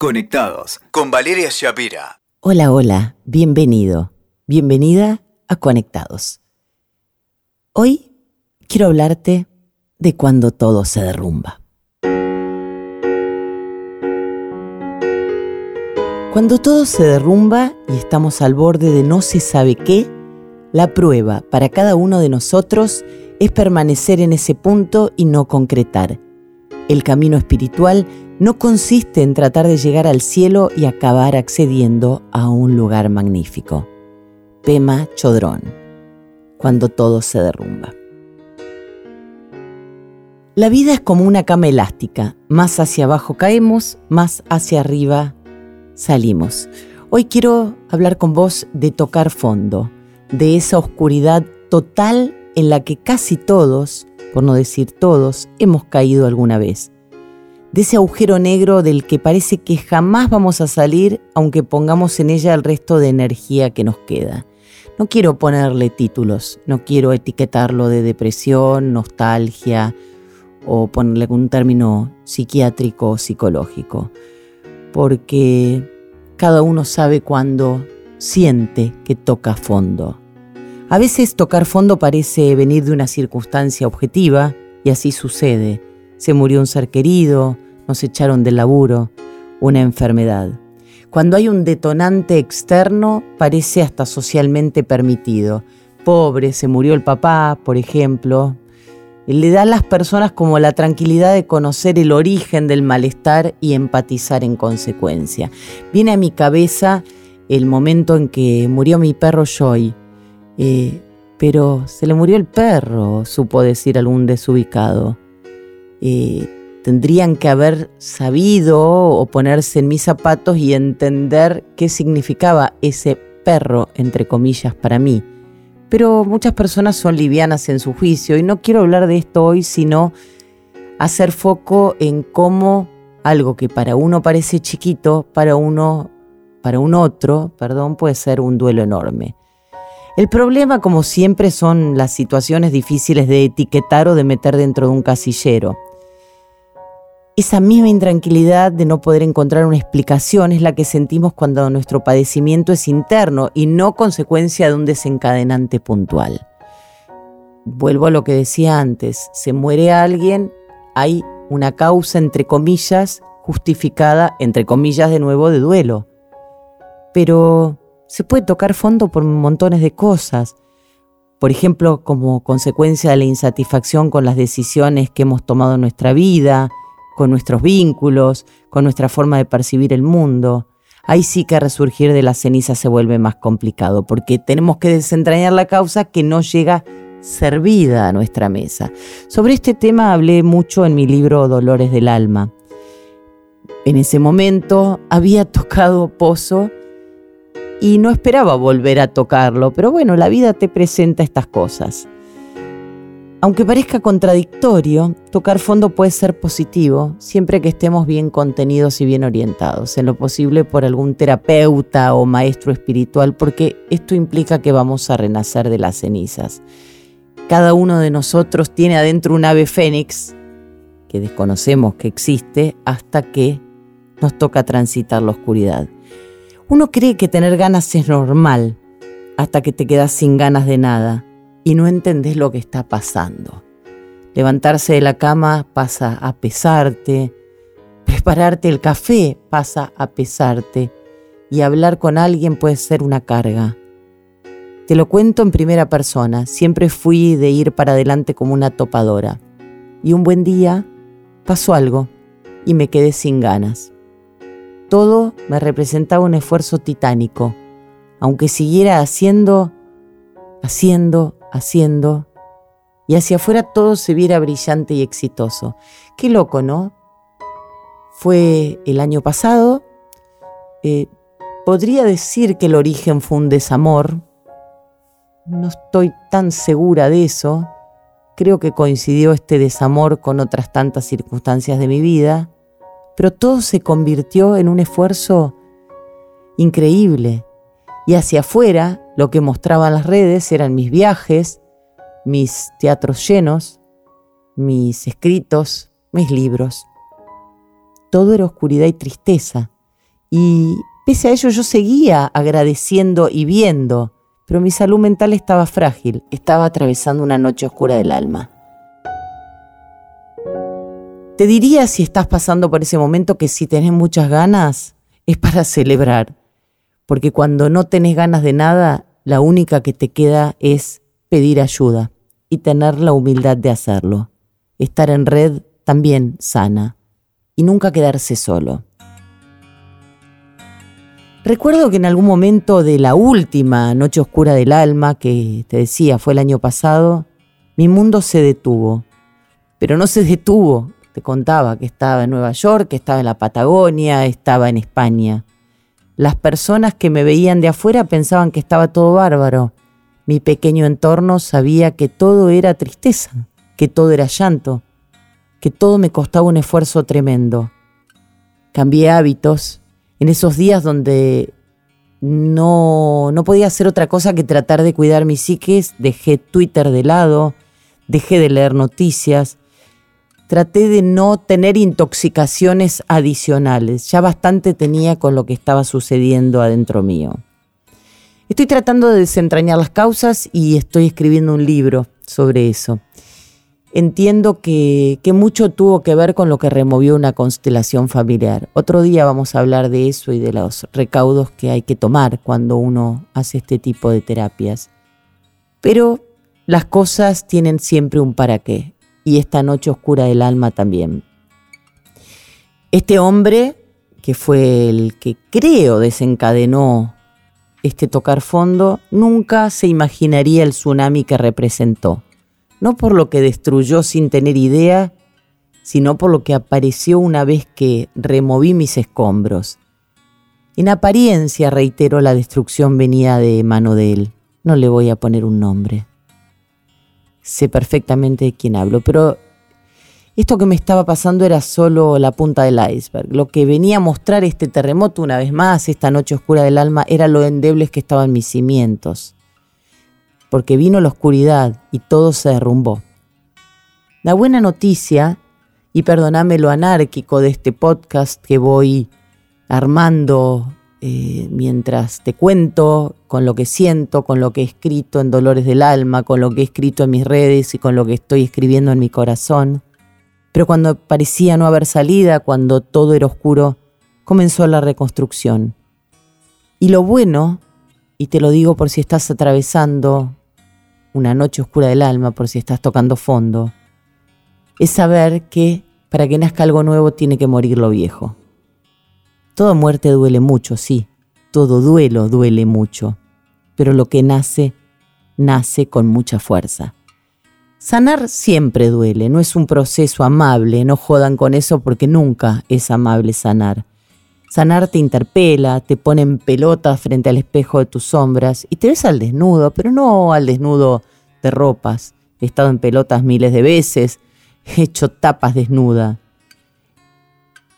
Conectados con Valeria Shapira. Hola, hola, bienvenido, bienvenida a Conectados. Hoy quiero hablarte de cuando todo se derrumba. Cuando todo se derrumba y estamos al borde de no se sabe qué, la prueba para cada uno de nosotros es permanecer en ese punto y no concretar. El camino espiritual no consiste en tratar de llegar al cielo y acabar accediendo a un lugar magnífico. Pema Chodrón, cuando todo se derrumba. La vida es como una cama elástica, más hacia abajo caemos, más hacia arriba salimos. Hoy quiero hablar con vos de tocar fondo, de esa oscuridad total en la que casi todos, por no decir todos, hemos caído alguna vez. De ese agujero negro del que parece que jamás vamos a salir aunque pongamos en ella el resto de energía que nos queda. No quiero ponerle títulos, no quiero etiquetarlo de depresión, nostalgia o ponerle algún término psiquiátrico o psicológico, porque cada uno sabe cuando siente que toca fondo. A veces tocar fondo parece venir de una circunstancia objetiva, y así sucede. Se murió un ser querido, nos echaron del laburo, una enfermedad. Cuando hay un detonante externo, parece hasta socialmente permitido. Pobre, se murió el papá, por ejemplo. Le da a las personas como la tranquilidad de conocer el origen del malestar y empatizar en consecuencia. Viene a mi cabeza el momento en que murió mi perro Joy eh, pero se le murió el perro, supo decir algún desubicado. Eh, tendrían que haber sabido o ponerse en mis zapatos y entender qué significaba ese perro, entre comillas, para mí. Pero muchas personas son livianas en su juicio y no quiero hablar de esto hoy, sino hacer foco en cómo algo que para uno parece chiquito, para uno, para un otro, perdón, puede ser un duelo enorme. El problema, como siempre, son las situaciones difíciles de etiquetar o de meter dentro de un casillero. Esa misma intranquilidad de no poder encontrar una explicación es la que sentimos cuando nuestro padecimiento es interno y no consecuencia de un desencadenante puntual. Vuelvo a lo que decía antes, se muere alguien, hay una causa, entre comillas, justificada, entre comillas, de nuevo, de duelo. Pero se puede tocar fondo por montones de cosas. Por ejemplo, como consecuencia de la insatisfacción con las decisiones que hemos tomado en nuestra vida, con nuestros vínculos, con nuestra forma de percibir el mundo. Ahí sí que resurgir de la ceniza se vuelve más complicado, porque tenemos que desentrañar la causa que no llega servida a nuestra mesa. Sobre este tema hablé mucho en mi libro Dolores del Alma. En ese momento había tocado pozo y no esperaba volver a tocarlo, pero bueno, la vida te presenta estas cosas. Aunque parezca contradictorio, tocar fondo puede ser positivo siempre que estemos bien contenidos y bien orientados, en lo posible por algún terapeuta o maestro espiritual, porque esto implica que vamos a renacer de las cenizas. Cada uno de nosotros tiene adentro un ave fénix que desconocemos que existe hasta que nos toca transitar la oscuridad. Uno cree que tener ganas es normal hasta que te quedas sin ganas de nada y no entendés lo que está pasando. Levantarse de la cama pasa a pesarte, prepararte el café pasa a pesarte y hablar con alguien puede ser una carga. Te lo cuento en primera persona, siempre fui de ir para adelante como una topadora. Y un buen día pasó algo y me quedé sin ganas. Todo me representaba un esfuerzo titánico, aunque siguiera haciendo, haciendo, haciendo, y hacia afuera todo se viera brillante y exitoso. Qué loco, ¿no? Fue el año pasado. Eh, podría decir que el origen fue un desamor. No estoy tan segura de eso. Creo que coincidió este desamor con otras tantas circunstancias de mi vida pero todo se convirtió en un esfuerzo increíble. Y hacia afuera, lo que mostraban las redes eran mis viajes, mis teatros llenos, mis escritos, mis libros. Todo era oscuridad y tristeza, Y pese a ello yo seguía agradeciendo y viendo, pero mi salud mental estaba frágil, estaba atravesando una noche oscura del alma. Te diría si estás pasando por ese momento que si tenés muchas ganas es para celebrar, porque cuando no tenés ganas de nada, la única que te queda es pedir ayuda y tener la humildad de hacerlo. Estar en red también sana y nunca quedarse solo. Recuerdo que en algún momento de la última noche oscura del alma, que te decía fue el año pasado, mi mundo se detuvo. Pero no se detuvo contaba que estaba en Nueva York, que estaba en la Patagonia, estaba en España. Las personas que me veían de afuera pensaban que estaba todo bárbaro. Mi pequeño entorno sabía que todo era tristeza, que todo era llanto, que todo me costaba un esfuerzo tremendo. Cambié hábitos en esos días donde no, no podía hacer otra cosa que tratar de cuidar mi psiques, dejé Twitter de lado, dejé de leer noticias, traté de no tener intoxicaciones adicionales. Ya bastante tenía con lo que estaba sucediendo adentro mío. Estoy tratando de desentrañar las causas y estoy escribiendo un libro sobre eso. Entiendo que, que, mucho tuvo que ver con lo que removió una constelación familiar. Otro día vamos a hablar de eso y de los recaudos que hay que tomar cuando uno hace este tipo de terapias. Pero las cosas tienen siempre un para qué y esta noche oscura del alma también. Este hombre, que fue el que creo desencadenó este tocar fondo, nunca se imaginaría el tsunami que representó, no por lo que destruyó sin tener idea, sino por lo que apareció una vez que removí mis escombros. En apariencia, reitero, la destrucción venía de mano de él. No le voy a poner un nombre sé perfectamente de quién hablo, pero esto que me estaba pasando era solo la punta del iceberg. Lo que venía a mostrar este terremoto una vez más, esta noche oscura del alma, era lo endebles que estaban mis cimientos. Porque vino la oscuridad y todo se derrumbó. La buena noticia, y perdoname lo anárquico de este podcast que voy armando eh, mientras te cuento con lo que siento, con lo que he escrito en Dolores del Alma, con lo que he escrito en mis redes y con lo que estoy escribiendo en mi corazón. Pero cuando parecía no haber salida, cuando todo era oscuro, comenzó la reconstrucción. Y lo bueno, y te lo digo por si estás atravesando una noche oscura del alma, por si estás tocando fondo, es saber que para que nazca algo nuevo tiene que morir lo viejo. Toda muerte duele mucho, sí, todo duelo duele mucho, pero lo que nace, nace con mucha fuerza. Sanar siempre duele, no es un proceso amable, no jodan con eso porque nunca es amable sanar. Sanar te interpela, te pone en pelotas frente al espejo de tus sombras y te ves al desnudo, pero no al desnudo de ropas. He estado en pelotas miles de veces, he hecho tapas desnuda.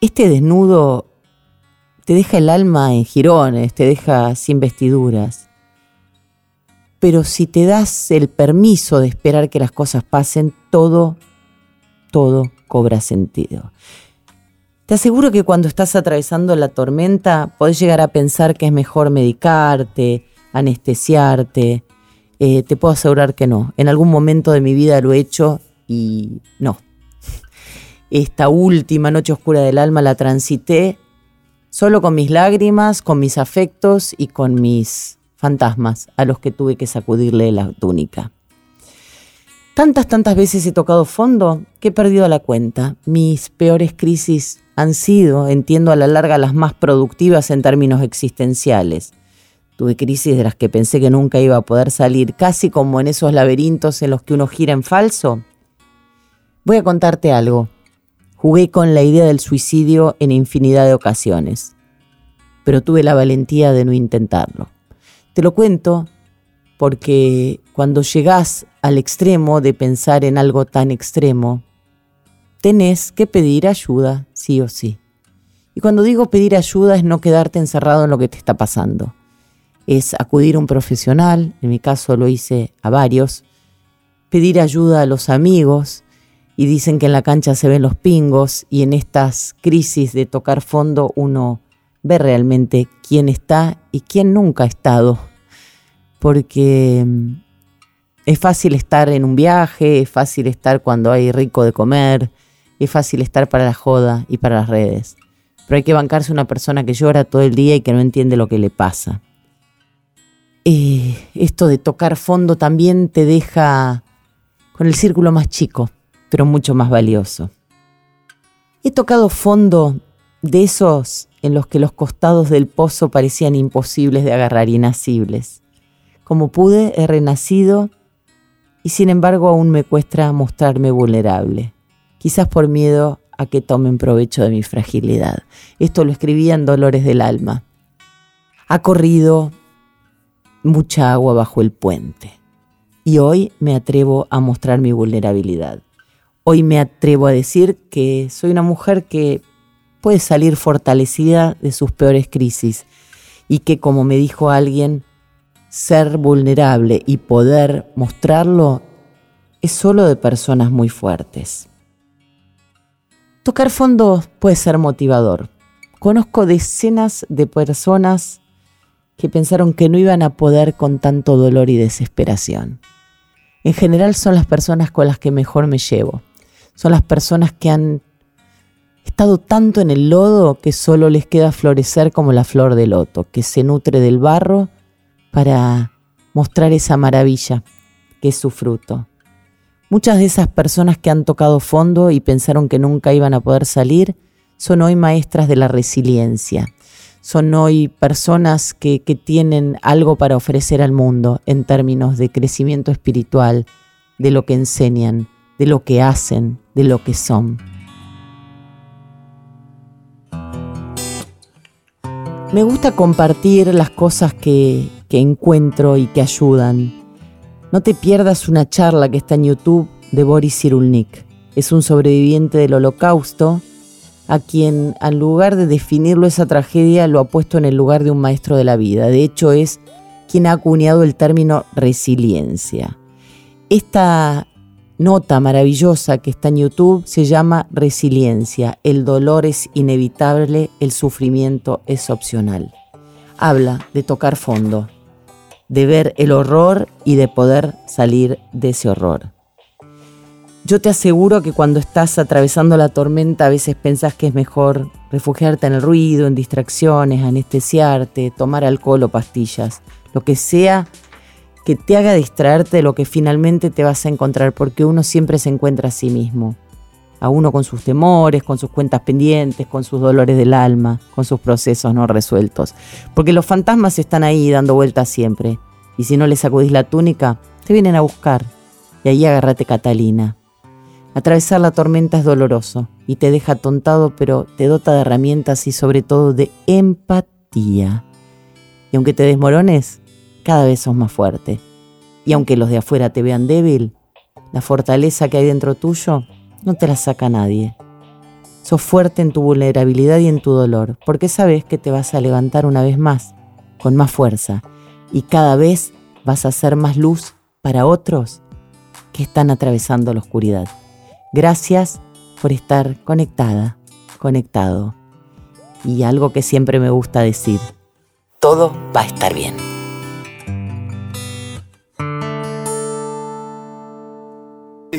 Este desnudo te deja el alma en jirones, te deja sin vestiduras. Pero si te das el permiso de esperar que las cosas pasen, todo, todo cobra sentido. Te aseguro que cuando estás atravesando la tormenta, podés llegar a pensar que es mejor medicarte, anestesiarte. Eh, te puedo asegurar que no. En algún momento de mi vida lo he hecho y no. Esta última noche oscura del alma la transité solo con mis lágrimas, con mis afectos y con mis fantasmas a los que tuve que sacudirle la túnica. Tantas, tantas veces he tocado fondo que he perdido la cuenta. Mis peores crisis han sido, entiendo a la larga, las más productivas en términos existenciales. Tuve crisis de las que pensé que nunca iba a poder salir, casi como en esos laberintos en los que uno gira en falso. Voy a contarte algo. Jugué con la idea del suicidio en infinidad de ocasiones, pero tuve la valentía de no intentarlo. Te lo cuento porque cuando llegás al extremo de pensar en algo tan extremo, tenés que pedir ayuda, sí o sí. Y cuando digo pedir ayuda es no quedarte encerrado en lo que te está pasando. Es acudir a un profesional, en mi caso lo hice a varios, pedir ayuda a los amigos, y dicen que en la cancha se ven los pingos y en estas crisis de tocar fondo uno ver realmente quién está y quién nunca ha estado. Porque mm, es fácil estar en un viaje, es fácil estar cuando hay rico de comer, es fácil estar para la joda y para las redes. Pero hay que bancarse una persona que llora todo el día y que no entiende lo que le pasa. Eh, esto de tocar fondo también te deja con el círculo más chico, pero mucho más valioso. He tocado fondo de esos en los que los costados del pozo parecían imposibles de agarrar, inacibles. Como pude, he renacido y sin embargo aún me cuesta mostrarme vulnerable, quizás por miedo a que tomen provecho de mi fragilidad. Esto lo escribía en Dolores del Alma. Ha corrido mucha agua bajo el puente y hoy me atrevo a mostrar mi vulnerabilidad. Hoy me atrevo a decir que soy una mujer que puede salir fortalecida de sus peores crisis y que, como me dijo alguien, ser vulnerable y poder mostrarlo es solo de personas muy fuertes. Tocar fondo puede ser motivador. Conozco decenas de personas que pensaron que no iban a poder con tanto dolor y desesperación. En general son las personas con las que mejor me llevo. Son las personas que han estado tanto en el lodo que solo les queda florecer como la flor de loto, que se nutre del barro para mostrar esa maravilla que es su fruto. Muchas de esas personas que han tocado fondo y pensaron que nunca iban a poder salir son hoy maestras de la resiliencia. Son hoy personas que, que tienen algo para ofrecer al mundo en términos de crecimiento espiritual, de lo que enseñan, de lo que hacen, de lo que son. Me gusta compartir las cosas que, encuentro y que ayudan. No te pierdas una charla que está en YouTube de Boris Cyrulnik. Es un sobreviviente del holocausto a quien, en lugar de definirlo esa tragedia, lo ha puesto en el lugar de un maestro de la vida. De hecho, es quien ha acuñado el término resiliencia. Esta nota maravillosa que está en YouTube se llama Resiliencia. El dolor es inevitable, el sufrimiento es opcional. Habla de tocar fondo, de ver el horror y de poder salir de ese horror. Yo te aseguro que cuando estás atravesando la tormenta a veces pensás que es mejor refugiarte en el ruido, en distracciones, anestesiarte, tomar alcohol o pastillas, lo que sea que te haga distraerte de lo que finalmente te vas a encontrar, porque uno siempre se encuentra a sí mismo. A uno con sus temores, con sus cuentas pendientes, con sus dolores del alma, con sus procesos no resueltos. Porque los fantasmas están ahí dando vueltas siempre. Y si no les sacudís la túnica, te vienen a buscar. Y ahí agárrate Catalina. Atravesar la tormenta es doloroso y te deja tontado, pero te dota de herramientas y sobre todo de empatía. Y aunque te desmorones, cada vez sos más fuerte. Y aunque los de afuera te vean débil, la fortaleza que hay dentro tuyo no te la saca nadie. Sos fuerte en tu vulnerabilidad y en tu dolor, porque sabes que te vas a levantar una vez más, con más fuerza, y cada vez vas a ser más luz para otros que están atravesando la oscuridad. Gracias por estar conectada, conectado. Y algo que siempre me gusta decir, todo va a estar bien.